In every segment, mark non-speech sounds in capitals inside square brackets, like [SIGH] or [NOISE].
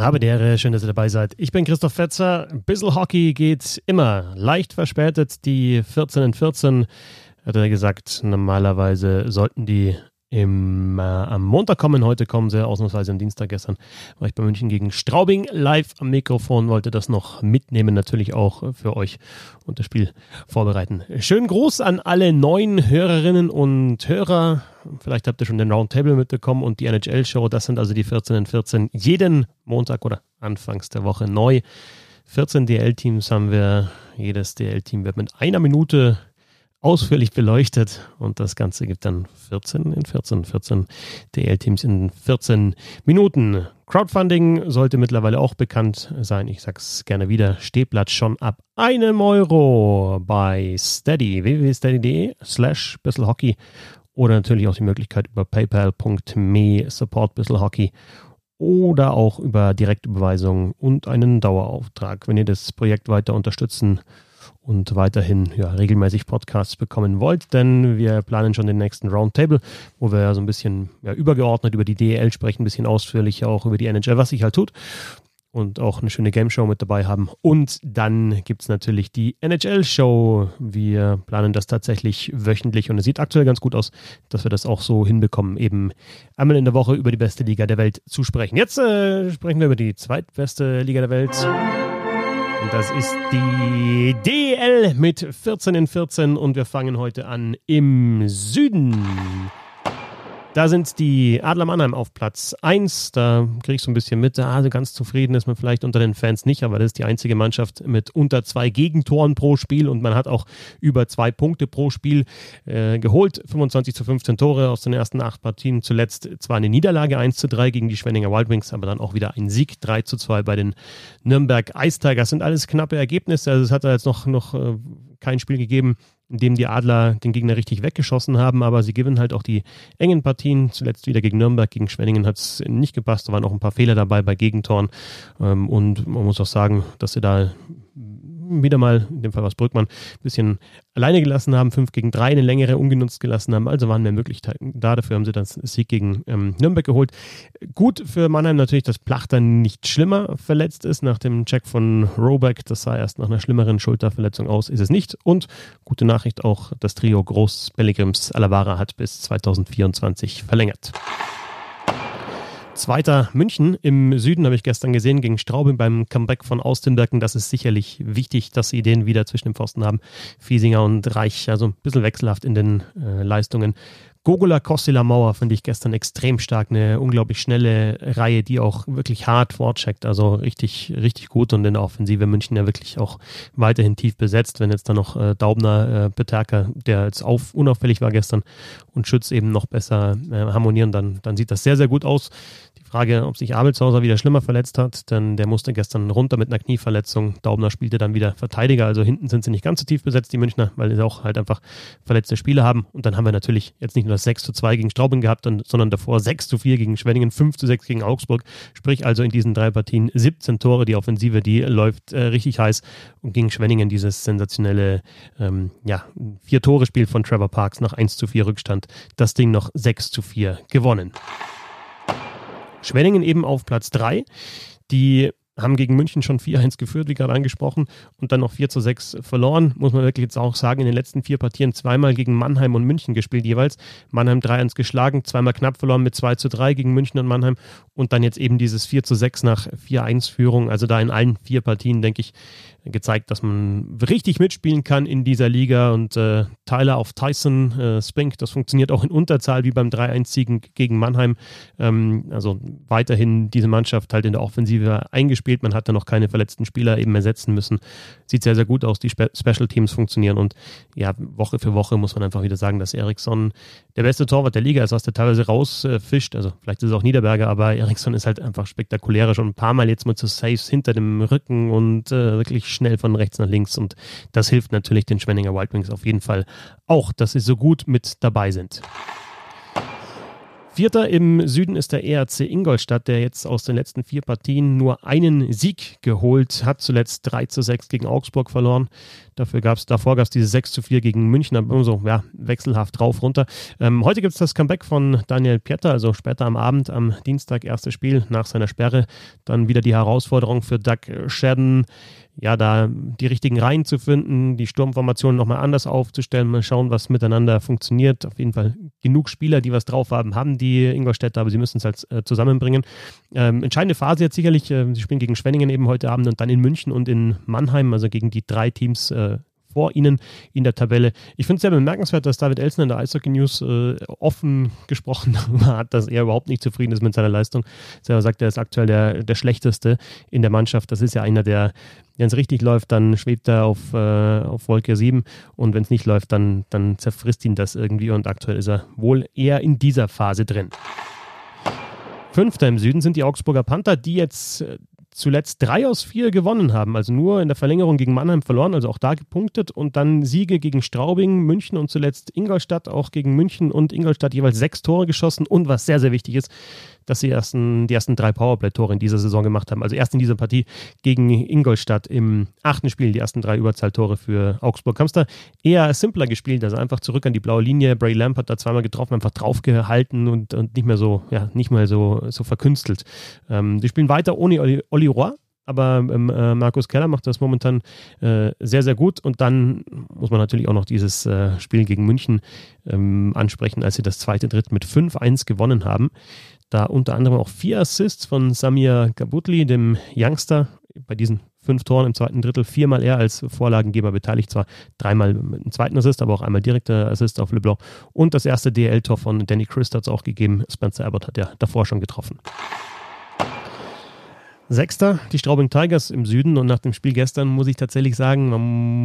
Habe die schön, dass ihr dabei seid. Ich bin Christoph Fetzer. Bissel Hockey geht immer leicht verspätet. Die 14 in 14, hat er gesagt, normalerweise sollten die im, äh, am Montag kommen. Heute kommen sie ausnahmsweise am Dienstag. Gestern war ich bei München gegen Straubing live am Mikrofon, wollte das noch mitnehmen, natürlich auch für euch und das Spiel vorbereiten. Schönen Gruß an alle neuen Hörerinnen und Hörer. Vielleicht habt ihr schon den Roundtable mitbekommen und die NHL-Show. Das sind also die 14 in 14. Jeden Montag oder anfangs der Woche neu. 14 DL-Teams haben wir. Jedes DL-Team wird mit einer Minute ausführlich beleuchtet und das Ganze gibt dann 14 in 14, 14 DL-Teams in 14 Minuten. Crowdfunding sollte mittlerweile auch bekannt sein. Ich sag's gerne wieder. Stehplatz schon ab einem Euro bei Steady, www.steady.de slash bisselhockey oder natürlich auch die Möglichkeit über paypal.me support bisselhockey oder auch über Direktüberweisung und einen Dauerauftrag. Wenn ihr das Projekt weiter unterstützen wollt, und weiterhin ja, regelmäßig Podcasts bekommen wollt, denn wir planen schon den nächsten Roundtable, wo wir so ein bisschen ja, übergeordnet über die DEL sprechen, ein bisschen ausführlicher auch über die NHL, was sich halt tut und auch eine schöne Game Show mit dabei haben. Und dann gibt es natürlich die NHL-Show. Wir planen das tatsächlich wöchentlich und es sieht aktuell ganz gut aus, dass wir das auch so hinbekommen, eben einmal in der Woche über die beste Liga der Welt zu sprechen. Jetzt äh, sprechen wir über die zweitbeste Liga der Welt. Und das ist die DL mit 14 in 14 und wir fangen heute an im Süden. Da sind die Adler Mannheim auf Platz 1. Da kriegst du ein bisschen mit. Also ganz zufrieden ist man vielleicht unter den Fans nicht, aber das ist die einzige Mannschaft mit unter zwei Gegentoren pro Spiel und man hat auch über zwei Punkte pro Spiel äh, geholt. 25 zu 15 Tore aus den ersten acht Partien. Zuletzt zwar eine Niederlage 1 zu 3 gegen die Schwenninger Wild Wings, aber dann auch wieder ein Sieg 3 zu 2 bei den Nürnberg Ice Tigers. Sind alles knappe Ergebnisse. Also es hat da jetzt noch, noch äh, kein Spiel gegeben, in dem die Adler den Gegner richtig weggeschossen haben, aber sie gewinnen halt auch die engen Partien. Zuletzt wieder gegen Nürnberg, gegen Schwenningen hat es nicht gepasst. Da waren auch ein paar Fehler dabei bei Gegentoren. Ähm, und man muss auch sagen, dass sie da wieder mal, in dem Fall was Brückmann, ein bisschen alleine gelassen haben, 5 gegen 3 eine längere ungenutzt gelassen haben. Also waren mehr Möglichkeiten da. Dafür haben sie dann Sieg gegen ähm, Nürnberg geholt. Gut für Mannheim natürlich, dass Plachter nicht schlimmer verletzt ist. Nach dem Check von Roback, das sah erst nach einer schlimmeren Schulterverletzung aus, ist es nicht. Und gute Nachricht auch, das Trio Groß Belligrims Alavara hat bis 2024 verlängert. Zweiter München im Süden habe ich gestern gesehen gegen Straubing beim Comeback von Austinbergen. Das ist sicherlich wichtig, dass sie den wieder zwischen den Pfosten haben. Fiesinger und Reich, also ein bisschen wechselhaft in den äh, Leistungen. Gogola Kostila Mauer finde ich gestern extrem stark. Eine unglaublich schnelle Reihe, die auch wirklich hart vorcheckt. Also richtig, richtig gut und in der Offensive München ja wirklich auch weiterhin tief besetzt. Wenn jetzt da noch äh, Daubner, äh, Peterka, der jetzt auf, unauffällig war gestern und Schütz eben noch besser äh, harmonieren, dann, dann sieht das sehr, sehr gut aus. Frage, ob sich Abelshauser wieder schlimmer verletzt hat, denn der musste gestern runter mit einer Knieverletzung. Daubner spielte dann wieder Verteidiger, also hinten sind sie nicht ganz so tief besetzt, die Münchner, weil sie auch halt einfach verletzte Spieler haben. Und dann haben wir natürlich jetzt nicht nur das 6 zu 2 gegen Straubing gehabt, sondern davor 6 zu 4 gegen Schwenningen, 5 zu 6 gegen Augsburg. Sprich also in diesen drei Partien 17 Tore. Die Offensive, die läuft äh, richtig heiß. Und gegen Schwenningen dieses sensationelle, ähm, ja, Vier-Tore-Spiel von Trevor Parks nach 1 zu 4 Rückstand. Das Ding noch 6 zu 4 gewonnen. Schwenningen eben auf Platz 3. Die haben gegen München schon 4-1 geführt, wie gerade angesprochen, und dann noch 4 zu 6 verloren. Muss man wirklich jetzt auch sagen, in den letzten vier Partien zweimal gegen Mannheim und München gespielt jeweils. Mannheim 3-1 geschlagen, zweimal knapp verloren mit 2 zu 3 gegen München und Mannheim und dann jetzt eben dieses 4 zu 6 nach 4-1-Führung. Also da in allen vier Partien, denke ich, gezeigt, dass man richtig mitspielen kann in dieser Liga und äh, Tyler auf Tyson äh, Spink, das funktioniert auch in Unterzahl wie beim 3-1-Siegen gegen Mannheim. Ähm, also weiterhin diese Mannschaft halt in der Offensive eingespielt. Man hat da noch keine verletzten Spieler eben ersetzen müssen. Sieht sehr, sehr gut aus. Die Spe Special Teams funktionieren und ja, Woche für Woche muss man einfach wieder sagen, dass Eriksson der beste Torwart der Liga ist, was der teilweise rausfischt. also vielleicht ist es auch Niederberger, aber Eriksson ist halt einfach spektakulärer. Schon ein paar Mal jetzt mit so Saves hinter dem Rücken und äh, wirklich schnell von rechts nach links und das hilft natürlich den Schwenninger Wild Wings auf jeden Fall auch, dass sie so gut mit dabei sind. Vierter im Süden ist der ERC Ingolstadt, der jetzt aus den letzten vier Partien nur einen Sieg geholt hat. Zuletzt 3 zu 6 gegen Augsburg verloren. Dafür gab's, davor gab es diese 6 zu 4 gegen München, aber immer so ja, wechselhaft drauf runter. Ähm, heute gibt es das Comeback von Daniel Pieter, also später am Abend, am Dienstag, erstes Spiel nach seiner Sperre. Dann wieder die Herausforderung für Doug Shadden ja, da die richtigen Reihen zu finden, die Sturmformationen nochmal anders aufzustellen, mal schauen, was miteinander funktioniert. Auf jeden Fall genug Spieler, die was drauf haben, haben die Ingolstädter, aber sie müssen es halt äh, zusammenbringen. Ähm, entscheidende Phase jetzt sicherlich, äh, sie spielen gegen Schwenningen eben heute Abend und dann in München und in Mannheim, also gegen die drei Teams äh, vor ihnen in der Tabelle. Ich finde es sehr bemerkenswert, dass David Elsen in der Eishockey News äh, offen [LAUGHS] gesprochen hat, dass er überhaupt nicht zufrieden ist mit seiner Leistung. Er sagt, er ist aktuell der, der schlechteste in der Mannschaft. Das ist ja einer, der, wenn es richtig läuft, dann schwebt er auf, äh, auf Wolke 7 und wenn es nicht läuft, dann, dann zerfrisst ihn das irgendwie und aktuell ist er wohl eher in dieser Phase drin. Fünfter im Süden sind die Augsburger Panther, die jetzt äh, zuletzt drei aus vier gewonnen haben, also nur in der Verlängerung gegen Mannheim verloren, also auch da gepunktet. Und dann Siege gegen Straubing, München und zuletzt Ingolstadt, auch gegen München und Ingolstadt jeweils sechs Tore geschossen. Und was sehr, sehr wichtig ist, dass sie ersten, die ersten drei Powerplay-Tore in dieser Saison gemacht haben. Also erst in dieser Partie gegen Ingolstadt im achten Spiel die ersten drei Überzahltore für Augsburg. Da eher simpler gespielt, also einfach zurück an die blaue Linie. Bray Lamp hat da zweimal getroffen, einfach draufgehalten und, und nicht mehr so, ja, nicht mehr so, so verkünstelt. Ähm, die spielen weiter ohne Olli, Olli Roy, aber ähm, äh, Markus Keller macht das momentan äh, sehr, sehr gut. Und dann muss man natürlich auch noch dieses äh, Spiel gegen München ähm, ansprechen, als sie das zweite Dritt mit 5-1 gewonnen haben. Da unter anderem auch vier Assists von Samir Gabutli, dem Youngster, bei diesen fünf Toren im zweiten Drittel, viermal er als Vorlagengeber beteiligt, zwar dreimal mit einem zweiten Assist, aber auch einmal direkter Assist auf LeBlanc. Und das erste DL-Tor von Danny Christ hat es auch gegeben. Spencer Abbott hat ja davor schon getroffen. Sechster, die Straubing Tigers im Süden. Und nach dem Spiel gestern muss ich tatsächlich sagen, man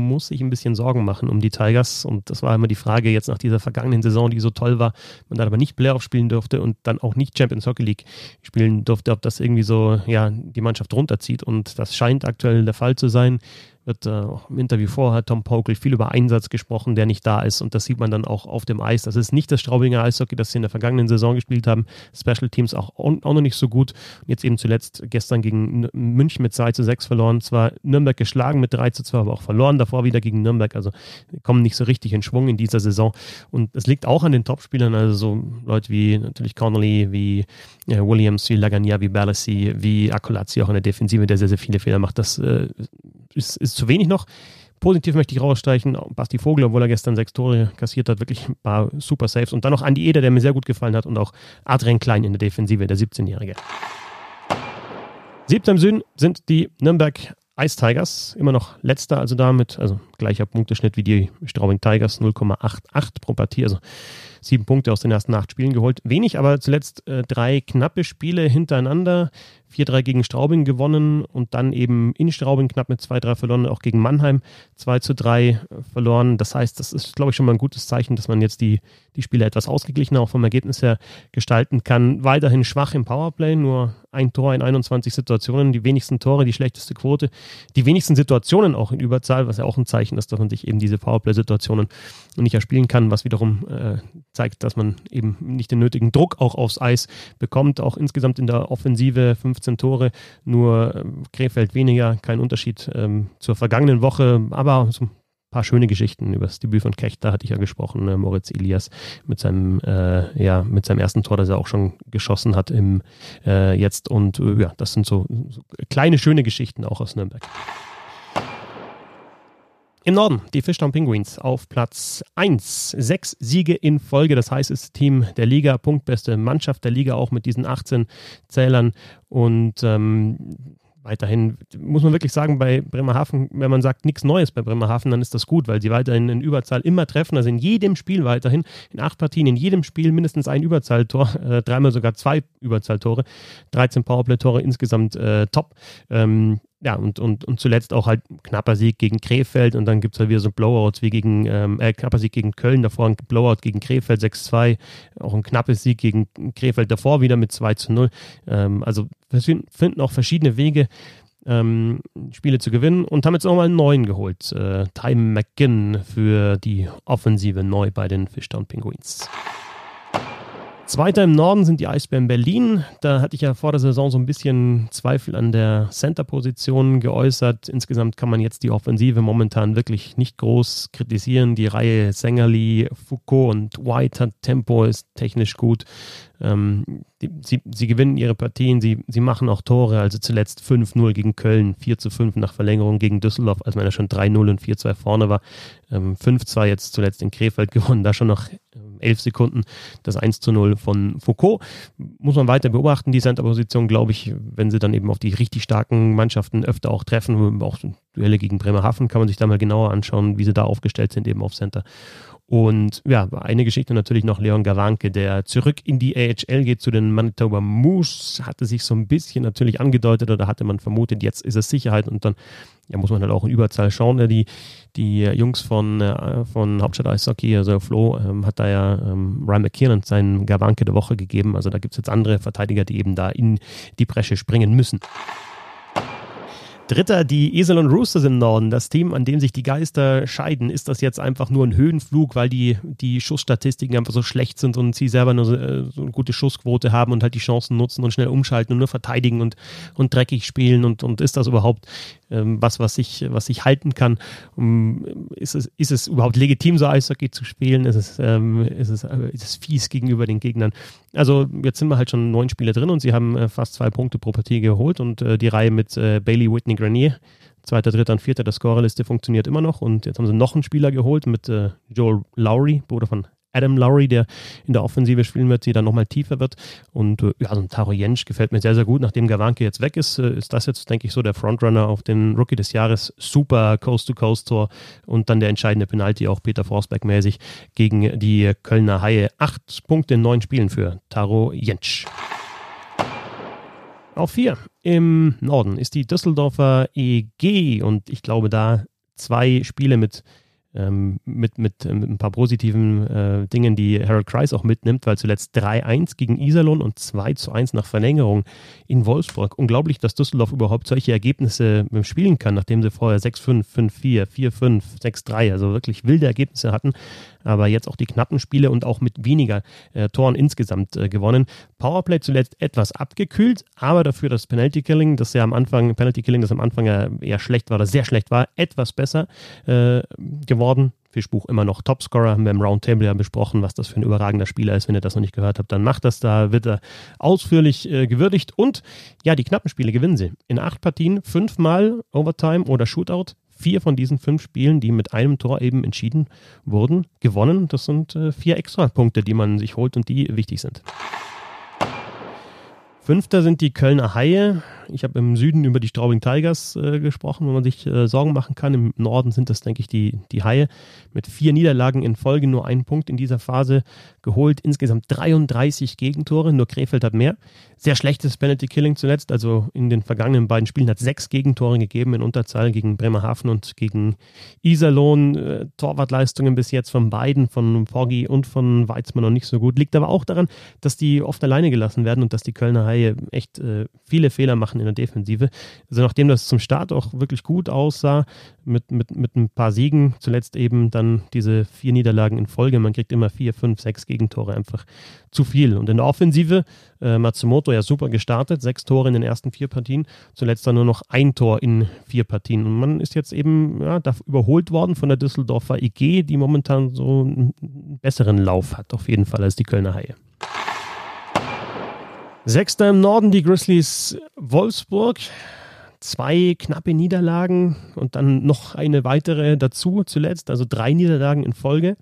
muss sich ein bisschen Sorgen machen um die Tigers. Und das war immer die Frage jetzt nach dieser vergangenen Saison, die so toll war, man dann aber nicht Playoff spielen durfte und dann auch nicht Champions Hockey League spielen durfte, ob das irgendwie so, ja, die Mannschaft runterzieht. Und das scheint aktuell der Fall zu sein wird äh, im Interview vorher Tom Pokel viel über Einsatz gesprochen, der nicht da ist. Und das sieht man dann auch auf dem Eis. Das ist nicht das Straubinger Eishockey, das sie in der vergangenen Saison gespielt haben. Special Teams auch, auch noch nicht so gut. Und jetzt eben zuletzt gestern gegen München mit 2 zu 6 verloren. Zwar Nürnberg geschlagen mit 3 zu 2, aber auch verloren davor wieder gegen Nürnberg. Also kommen nicht so richtig in Schwung in dieser Saison. Und es liegt auch an den Topspielern, also so Leute wie natürlich Connolly, wie äh, Williams, wie Lagania, wie Balassi, wie Akolazzi auch in der Defensive, der sehr, sehr viele Fehler macht. Das äh, ist, ist zu wenig noch. Positiv möchte ich rausstreichen, Basti Vogel, obwohl er gestern sechs Tore kassiert hat, wirklich ein paar super Saves. Und dann noch Andi Eder, der mir sehr gut gefallen hat und auch Adrian Klein in der Defensive, der 17-Jährige. Siebter im Süden sind die Nürnberg Ice Tigers, immer noch letzter, also damit, also gleicher Punkteschnitt wie die Straubing Tigers, 0,88 pro Partie, also sieben Punkte aus den ersten acht Spielen geholt. Wenig, aber zuletzt äh, drei knappe Spiele hintereinander. 4-3 gegen Straubing gewonnen und dann eben in Straubing knapp mit 2-3 verloren, auch gegen Mannheim 2-3 verloren. Das heißt, das ist, glaube ich, schon mal ein gutes Zeichen, dass man jetzt die, die Spiele etwas ausgeglichener auch vom Ergebnis her gestalten kann. Weiterhin schwach im Powerplay, nur ein Tor in 21 Situationen, die wenigsten Tore, die schlechteste Quote, die wenigsten Situationen auch in Überzahl, was ja auch ein Zeichen ist, dass man sich eben diese Powerplay-Situationen nicht erspielen kann, was wiederum äh, zeigt, dass man eben nicht den nötigen Druck auch aufs Eis bekommt. Auch insgesamt in der Offensive 15 Tore, nur ähm, Krefeld weniger, kein Unterschied ähm, zur vergangenen Woche, aber so ein paar schöne Geschichten über das Debüt von Kecht, da hatte ich ja gesprochen, äh, Moritz Elias mit seinem, äh, ja, mit seinem ersten Tor, das er auch schon geschossen hat im äh, jetzt und äh, ja, das sind so, so kleine schöne Geschichten auch aus Nürnberg. Im Norden, die Fischtown Penguins auf Platz 1. Sechs Siege in Folge. Das heißt, es ist Team der Liga, punktbeste Mannschaft der Liga, auch mit diesen 18 Zählern. Und ähm, weiterhin muss man wirklich sagen, bei Bremerhaven, wenn man sagt nichts Neues bei Bremerhaven, dann ist das gut, weil sie weiterhin in Überzahl immer treffen. Also in jedem Spiel weiterhin, in acht Partien, in jedem Spiel mindestens ein Überzahltor, äh, dreimal sogar zwei Überzahltore, 13 Powerplay-Tore insgesamt äh, top. Ähm, ja, und, und, und zuletzt auch halt knapper Sieg gegen Krefeld und dann gibt es halt wieder so Blowouts wie gegen, ähm, äh, knapper Sieg gegen Köln, davor ein Blowout gegen Krefeld 6-2, auch ein knappes Sieg gegen Krefeld davor wieder mit 2 0. Ähm, also finden auch verschiedene Wege, ähm, Spiele zu gewinnen und haben jetzt nochmal einen neuen geholt. Äh, Time McGinn für die Offensive neu bei den Fishtown Penguins. Zweiter im Norden sind die Eisbären Berlin. Da hatte ich ja vor der Saison so ein bisschen Zweifel an der Center-Position geäußert. Insgesamt kann man jetzt die Offensive momentan wirklich nicht groß kritisieren. Die Reihe Sängerli, Foucault und White hat Tempo, ist technisch gut. Ähm, die, sie, sie, gewinnen ihre Partien, sie, sie machen auch Tore, also zuletzt 5-0 gegen Köln, 4-5 nach Verlängerung gegen Düsseldorf, als man ja schon 3-0 und 4-2 vorne war. Ähm, 5-2 jetzt zuletzt in Krefeld [LAUGHS] gewonnen, da schon noch 11 Sekunden das 1-0 von Foucault. Muss man weiter beobachten, die Center-Position, glaube ich, wenn sie dann eben auf die richtig starken Mannschaften öfter auch treffen, auch Duelle gegen Bremerhaven, kann man sich da mal genauer anschauen, wie sie da aufgestellt sind, eben auf Center. Und ja, eine Geschichte natürlich noch Leon Gawanke, der zurück in die AHL geht zu den Manitoba Moose, hatte sich so ein bisschen natürlich angedeutet oder hatte man vermutet, jetzt ist es Sicherheit und dann ja, muss man halt auch in Überzahl schauen. Die, die Jungs von, äh, von Hauptstadt Eishockey, also Flo, ähm, hat da ja ähm, Ryan McKiernan seinen Gawanke der Woche gegeben. Also da gibt es jetzt andere Verteidiger, die eben da in die Bresche springen müssen. Dritter, die Esel und Roosters im Norden, das Team, an dem sich die Geister scheiden. Ist das jetzt einfach nur ein Höhenflug, weil die, die Schussstatistiken einfach so schlecht sind und sie selber nur so, äh, so eine gute Schussquote haben und halt die Chancen nutzen und schnell umschalten und nur verteidigen und, und dreckig spielen? Und, und ist das überhaupt ähm, was, was ich, was ich halten kann. Um, ist, es, ist es überhaupt legitim, so Eishockey zu spielen? Ist es, ähm, ist, es, äh, ist es fies gegenüber den Gegnern? Also jetzt sind wir halt schon neun Spiele drin und sie haben äh, fast zwei Punkte pro Partie geholt und äh, die Reihe mit äh, Bailey, Whitney, Grenier Zweiter, dritter und vierter der Scorerliste funktioniert immer noch. Und jetzt haben sie noch einen Spieler geholt mit äh, Joel Lowry, Bruder von Adam Lowry, der in der Offensive spielen wird, die dann nochmal tiefer wird. Und äh, ja, so ein Taro Jensch gefällt mir sehr, sehr gut. Nachdem Gawanke jetzt weg ist, äh, ist das jetzt, denke ich, so der Frontrunner auf den Rookie des Jahres. Super Coast-to-Coast-Tor und dann der entscheidende Penalty auch Peter Forsberg-mäßig gegen die Kölner Haie. Acht Punkte in neun Spielen für Taro Jensch. Auf vier im Norden ist die Düsseldorfer EG und ich glaube da zwei Spiele mit ähm, mit, mit, mit ein paar positiven äh, Dingen, die Harold Kreis auch mitnimmt, weil zuletzt 3-1 gegen Iserlohn und 2-1 nach Verlängerung in Wolfsburg. Unglaublich, dass Düsseldorf überhaupt solche Ergebnisse äh, spielen kann, nachdem sie vorher 6-5, 5-4, 4-5, 6-3, also wirklich wilde Ergebnisse hatten aber jetzt auch die knappen Spiele und auch mit weniger äh, Toren insgesamt äh, gewonnen. Powerplay zuletzt etwas abgekühlt, aber dafür das Penalty Killing, das ja am Anfang, Penalty Killing, das am Anfang ja eher schlecht war oder sehr schlecht war, etwas besser äh, geworden. Fischbuch immer noch Topscorer, haben wir im Roundtable ja besprochen, was das für ein überragender Spieler ist. Wenn ihr das noch nicht gehört habt, dann macht das da, wird er ausführlich äh, gewürdigt. Und ja, die knappen Spiele gewinnen sie. In acht Partien fünfmal Overtime oder Shootout vier von diesen fünf Spielen, die mit einem Tor eben entschieden wurden, gewonnen. Das sind äh, vier Extrapunkte, die man sich holt und die wichtig sind. Fünfter sind die Kölner Haie. Ich habe im Süden über die Straubing Tigers äh, gesprochen, wo man sich äh, Sorgen machen kann. Im Norden sind das, denke ich, die, die Haie. Mit vier Niederlagen in Folge nur einen Punkt in dieser Phase geholt. Insgesamt 33 Gegentore, nur Krefeld hat mehr. Sehr schlechtes Penalty Killing zuletzt. Also in den vergangenen beiden Spielen hat sechs Gegentore gegeben in Unterzahl gegen Bremerhaven und gegen Iserlohn. Äh, Torwartleistungen bis jetzt von beiden, von Foggy und von Weizmann noch nicht so gut. Liegt aber auch daran, dass die oft alleine gelassen werden und dass die Kölner Haie echt äh, viele Fehler machen in der Defensive. Also nachdem das zum Start auch wirklich gut aussah, mit, mit, mit ein paar Siegen, zuletzt eben dann diese vier Niederlagen in Folge. Man kriegt immer vier, fünf, sechs Gegentore einfach zu viel. Und in der Offensive, äh, Matsumoto ja super gestartet, sechs Tore in den ersten vier Partien, zuletzt dann nur noch ein Tor in vier Partien. Und man ist jetzt eben ja, überholt worden von der Düsseldorfer IG, die momentan so einen besseren Lauf hat, auf jeden Fall als die Kölner Haie. Sechster im Norden die Grizzlies Wolfsburg. Zwei knappe Niederlagen und dann noch eine weitere dazu zuletzt, also drei Niederlagen in Folge.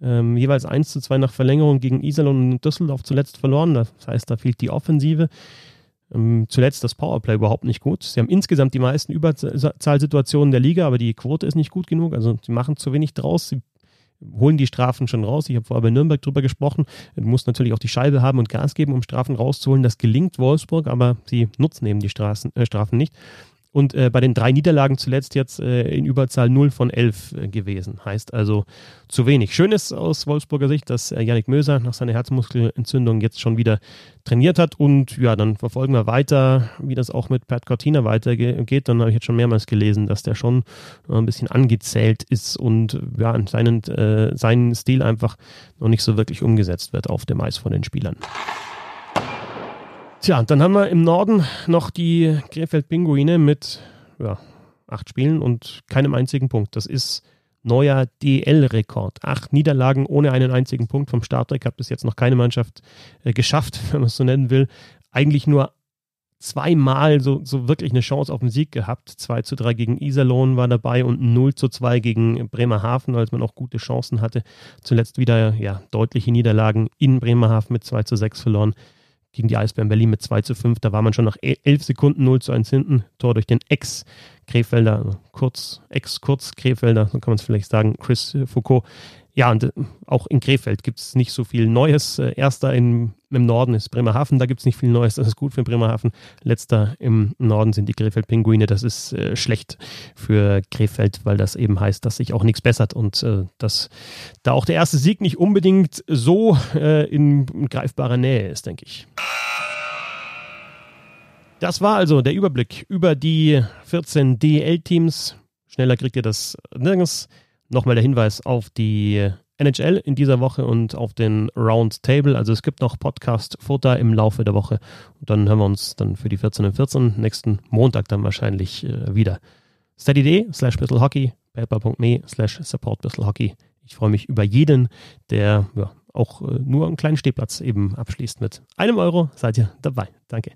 Ähm, jeweils 1 zu 2 nach Verlängerung gegen Iserlohn und Düsseldorf zuletzt verloren. Das heißt, da fehlt die Offensive. Ähm, zuletzt das Powerplay überhaupt nicht gut. Sie haben insgesamt die meisten Überzahlsituationen der Liga, aber die Quote ist nicht gut genug. Also sie machen zu wenig draus. Sie holen die Strafen schon raus. Ich habe vorher bei Nürnberg drüber gesprochen. Du musst natürlich auch die Scheibe haben und Gas geben, um Strafen rauszuholen. Das gelingt Wolfsburg, aber sie nutzen eben die Straßen, äh, Strafen nicht. Und äh, bei den drei Niederlagen zuletzt jetzt äh, in Überzahl 0 von 11 äh, gewesen. Heißt also zu wenig. Schön ist aus Wolfsburger Sicht, dass äh, Yannick Möser nach seiner Herzmuskelentzündung jetzt schon wieder trainiert hat. Und ja, dann verfolgen wir weiter, wie das auch mit Pat Cortina weitergeht. Dann habe ich jetzt schon mehrmals gelesen, dass der schon ein bisschen angezählt ist und ja, anscheinend äh, sein Stil einfach noch nicht so wirklich umgesetzt wird auf dem Eis von den Spielern. Tja, dann haben wir im Norden noch die Krefeld-Pinguine mit ja, acht Spielen und keinem einzigen Punkt. Das ist neuer DL-Rekord. Acht Niederlagen ohne einen einzigen Punkt vom Startdeck hat bis jetzt noch keine Mannschaft äh, geschafft, [LAUGHS] wenn man es so nennen will. Eigentlich nur zweimal so, so wirklich eine Chance auf den Sieg gehabt. 2 zu 3 gegen Iserlohn war dabei und 0 zu 2 gegen Bremerhaven, als man auch gute Chancen hatte. Zuletzt wieder ja, deutliche Niederlagen in Bremerhaven mit 2 zu 6 verloren gegen die Eisbären Berlin mit 2 zu 5. Da war man schon nach 11 Sekunden 0 zu 1 hinten. Tor durch den Ex-Krefelder, also kurz, Ex-Kurz-Krefelder, so kann man es vielleicht sagen, Chris Foucault. Ja, und äh, auch in Krefeld gibt es nicht so viel Neues. Äh, erster in, im Norden ist Bremerhaven, da gibt es nicht viel Neues. Das ist gut für Bremerhaven. Letzter im Norden sind die Krefeld-Pinguine. Das ist äh, schlecht für Krefeld, weil das eben heißt, dass sich auch nichts bessert und äh, dass da auch der erste Sieg nicht unbedingt so äh, in, in greifbarer Nähe ist, denke ich. Das war also der Überblick über die 14 DL-Teams. Schneller kriegt ihr das nirgends. Nochmal der Hinweis auf die NHL in dieser Woche und auf den Roundtable. Also es gibt noch Podcast-Futter im Laufe der Woche. Und dann hören wir uns dann für die 14 und 14 nächsten Montag dann wahrscheinlich äh, wieder. Steady.de slash Hockey, paper.me slash support Hockey. Ich freue mich über jeden, der ja, auch äh, nur einen kleinen Stehplatz eben abschließt mit einem Euro. Seid ihr dabei. Danke.